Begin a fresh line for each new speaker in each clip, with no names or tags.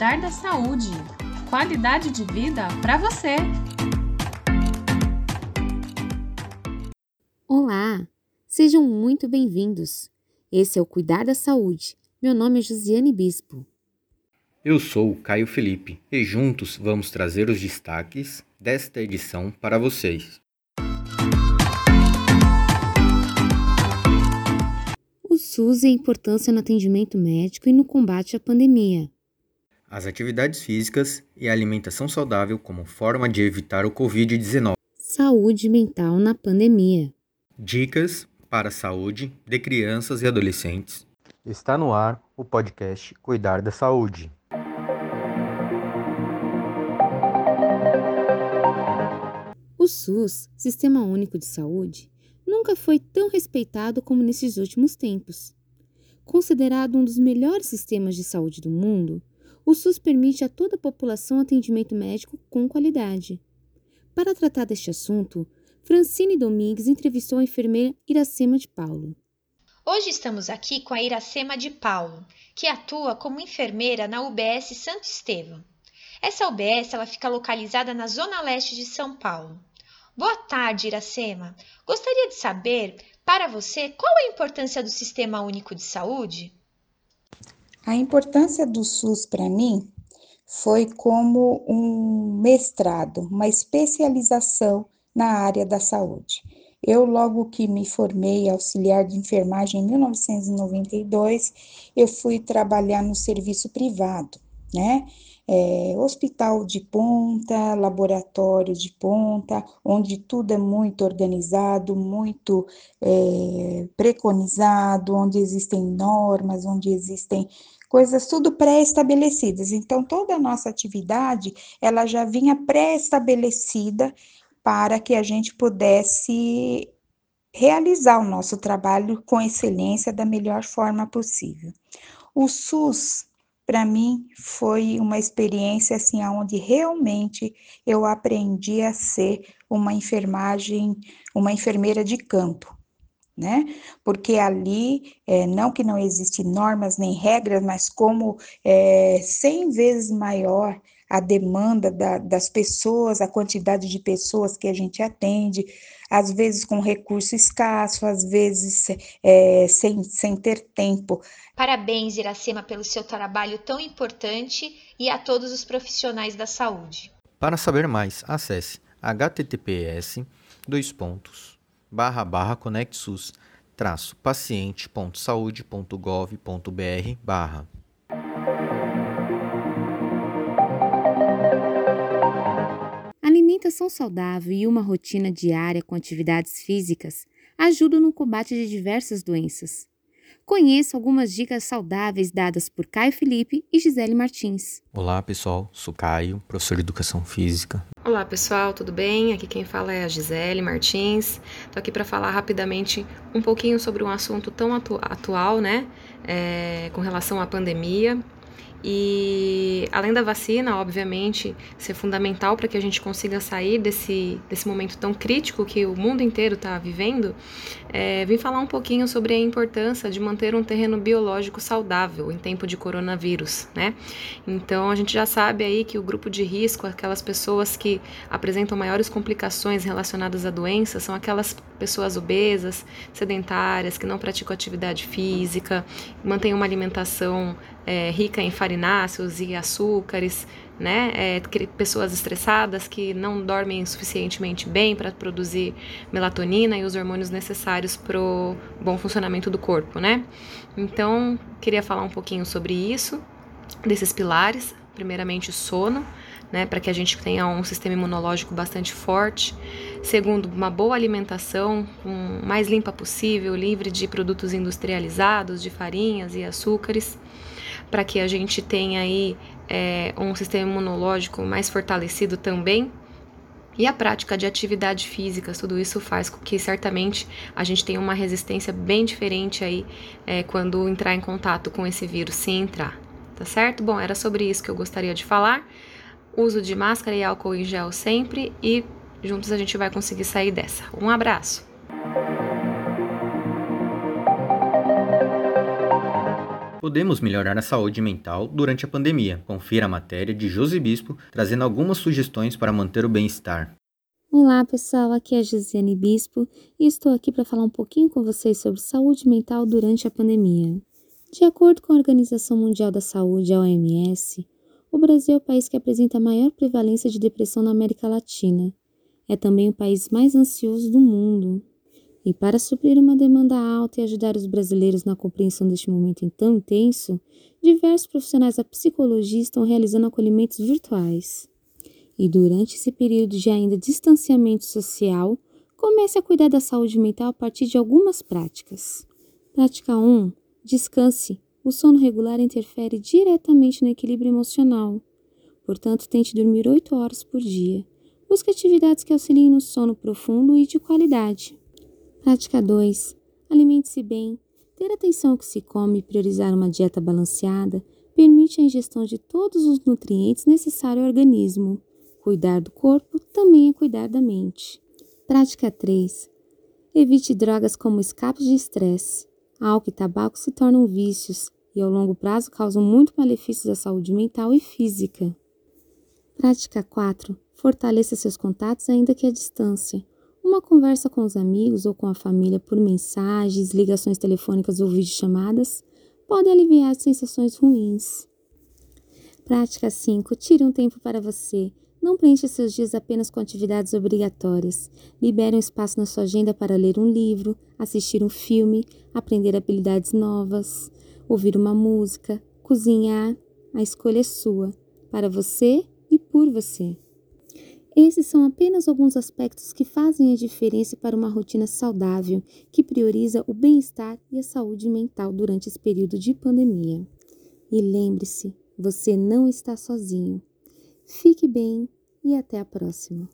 cuidar da saúde. Qualidade de vida para você.
Olá, sejam muito bem-vindos. Esse é o Cuidar da Saúde. Meu nome é Josiane Bispo.
Eu sou Caio Felipe e juntos vamos trazer os destaques desta edição para vocês.
O SUS e a importância no atendimento médico e no combate à pandemia.
As atividades físicas e a alimentação saudável como forma de evitar o Covid-19.
Saúde mental na pandemia.
Dicas para a saúde de crianças e adolescentes. Está no ar o podcast Cuidar da Saúde.
O SUS, Sistema Único de Saúde, nunca foi tão respeitado como nesses últimos tempos. Considerado um dos melhores sistemas de saúde do mundo, o SUS permite a toda a população atendimento médico com qualidade. Para tratar deste assunto, Francine Domingues entrevistou a enfermeira Iracema de Paulo.
Hoje estamos aqui com a Iracema de Paulo, que atua como enfermeira na UBS Santo Estevão. Essa UBS ela fica localizada na zona leste de São Paulo. Boa tarde, Iracema. Gostaria de saber, para você, qual a importância do Sistema Único de Saúde?
A importância do SUS para mim foi como um mestrado, uma especialização na área da saúde. Eu, logo que me formei auxiliar de enfermagem em 1992, eu fui trabalhar no serviço privado, né? é, hospital de ponta, laboratório de ponta, onde tudo é muito organizado, muito é, preconizado, onde existem normas, onde existem coisas tudo pré-estabelecidas. Então, toda a nossa atividade, ela já vinha pré-estabelecida para que a gente pudesse realizar o nosso trabalho com excelência da melhor forma possível. O SUS para mim foi uma experiência assim onde realmente eu aprendi a ser uma enfermagem, uma enfermeira de campo, né? Porque ali, é, não que não existem normas nem regras, mas como é 100 vezes maior a demanda da, das pessoas, a quantidade de pessoas que a gente atende, às vezes com recurso escasso, às vezes é, sem, sem ter tempo.
Parabéns, Iracema, pelo seu trabalho tão importante e a todos os profissionais da saúde.
Para saber mais, acesse https dois pontos, barra, barra conectsus traço paciente.saude.gov.br barra.
Alimentação saudável e uma rotina diária com atividades físicas ajudam no combate de diversas doenças. Conheça algumas dicas saudáveis dadas por Caio Felipe e Gisele Martins.
Olá pessoal, sou Caio, professor de Educação Física.
Olá pessoal, tudo bem? Aqui quem fala é a Gisele Martins. Estou aqui para falar rapidamente um pouquinho sobre um assunto tão atu atual, né? É, com relação à pandemia, e além da vacina, obviamente, ser fundamental para que a gente consiga sair desse, desse momento tão crítico que o mundo inteiro está vivendo, é, vim falar um pouquinho sobre a importância de manter um terreno biológico saudável em tempo de coronavírus, né? Então a gente já sabe aí que o grupo de risco, aquelas pessoas que apresentam maiores complicações relacionadas à doença, são aquelas pessoas obesas, sedentárias, que não praticam atividade física, mantêm uma alimentação é, rica em farináceos e açúcares, né? É, pessoas estressadas que não dormem suficientemente bem para produzir melatonina e os hormônios necessários para o bom funcionamento do corpo, né? Então, queria falar um pouquinho sobre isso, desses pilares. Primeiramente, o sono, né, para que a gente tenha um sistema imunológico bastante forte. Segundo, uma boa alimentação, um, mais limpa possível, livre de produtos industrializados, de farinhas e açúcares para que a gente tenha aí é, um sistema imunológico mais fortalecido também. E a prática de atividade física, tudo isso faz com que certamente a gente tenha uma resistência bem diferente aí é, quando entrar em contato com esse vírus, se entrar, tá certo? Bom, era sobre isso que eu gostaria de falar. Uso de máscara e álcool em gel sempre e juntos a gente vai conseguir sair dessa. Um abraço!
Podemos melhorar a saúde mental durante a pandemia. Confira a matéria de Josi Bispo trazendo algumas sugestões para manter o bem-estar.
Olá pessoal, aqui é a Josiane Bispo e estou aqui para falar um pouquinho com vocês sobre saúde mental durante a pandemia. De acordo com a Organização Mundial da Saúde, a OMS, o Brasil é o país que apresenta a maior prevalência de depressão na América Latina. É também o país mais ansioso do mundo. E para suprir uma demanda alta e ajudar os brasileiros na compreensão deste momento tão intenso, diversos profissionais da psicologia estão realizando acolhimentos virtuais. E durante esse período de ainda distanciamento social, comece a cuidar da saúde mental a partir de algumas práticas. Prática 1. Descanse. O sono regular interfere diretamente no equilíbrio emocional. Portanto, tente dormir 8 horas por dia. Busque atividades que auxiliem no sono profundo e de qualidade. Prática 2. Alimente-se bem. Ter atenção ao que se come e priorizar uma dieta balanceada permite a ingestão de todos os nutrientes necessários ao organismo. Cuidar do corpo também é cuidar da mente. Prática 3. Evite drogas como escapes de estresse. Álcool e tabaco se tornam vícios e, ao longo prazo, causam muito malefícios à saúde mental e física. Prática 4. Fortaleça seus contatos, ainda que à distância. Uma conversa com os amigos ou com a família por mensagens, ligações telefônicas ou videochamadas pode aliviar sensações ruins. Prática 5. Tire um tempo para você. Não preencha seus dias apenas com atividades obrigatórias. Libere um espaço na sua agenda para ler um livro, assistir um filme, aprender habilidades novas, ouvir uma música, cozinhar. A escolha é sua, para você e por você. Esses são apenas alguns aspectos que fazem a diferença para uma rotina saudável que prioriza o bem-estar e a saúde mental durante esse período de pandemia. E lembre-se, você não está sozinho. Fique bem e até a próxima.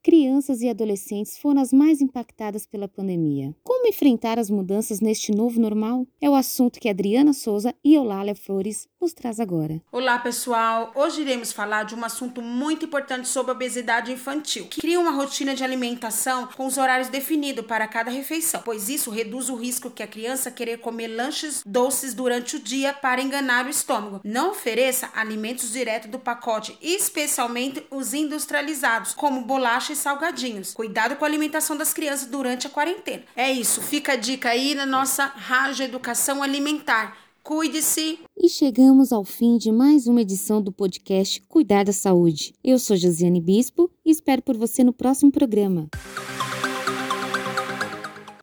Crianças e adolescentes foram as mais impactadas pela pandemia. Como enfrentar as mudanças neste novo normal? É o assunto que Adriana Souza e Eulália Flores nos traz agora.
Olá, pessoal. Hoje iremos falar de um assunto muito importante sobre obesidade infantil, que cria uma rotina de alimentação com os horários definidos para cada refeição, pois isso reduz o risco que a criança querer comer lanches doces durante o dia para enganar o estômago. Não ofereça alimentos direto do pacote, especialmente os industrializados, como bolachas e salgadinhos. Cuidado com a alimentação das crianças durante a quarentena. É isso, fica a dica aí na nossa Rádio Educação Alimentar. Cuide-se.
E chegamos ao fim de mais uma edição do podcast Cuidar da Saúde. Eu sou Josiane Bispo e espero por você no próximo programa.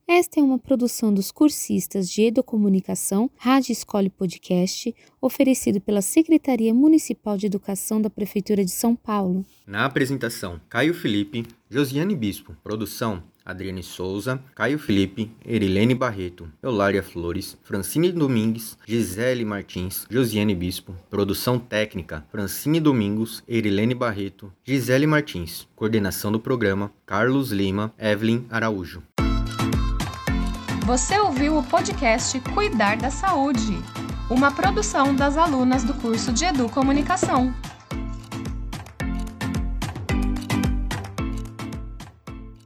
Esta é uma produção dos cursistas de Educomunicação, Rádio Escola e Podcast, oferecido pela Secretaria Municipal de Educação da Prefeitura de São Paulo.
Na apresentação, Caio Felipe, Josiane Bispo. Produção, Adriane Souza, Caio Felipe, Erilene Barreto, Eulária Flores, Francine Domingues, Gisele Martins, Josiane Bispo. Produção técnica, Francine Domingos, Erilene Barreto, Gisele Martins. Coordenação do programa, Carlos Lima, Evelyn Araújo.
Você ouviu o podcast Cuidar da Saúde, uma produção das alunas do curso de Educomunicação.